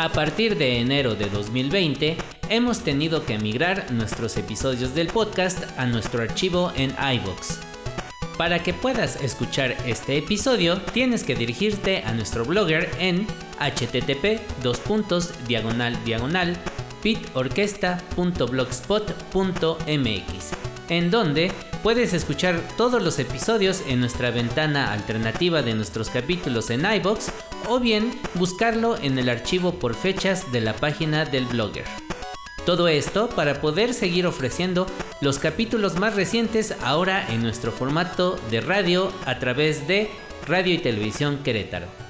A partir de enero de 2020, hemos tenido que migrar nuestros episodios del podcast a nuestro archivo en iVoox. Para que puedas escuchar este episodio, tienes que dirigirte a nuestro blogger en http diagonal en donde puedes escuchar todos los episodios en nuestra ventana alternativa de nuestros capítulos en iBox o bien buscarlo en el archivo por fechas de la página del blogger. Todo esto para poder seguir ofreciendo los capítulos más recientes ahora en nuestro formato de radio a través de Radio y Televisión Querétaro.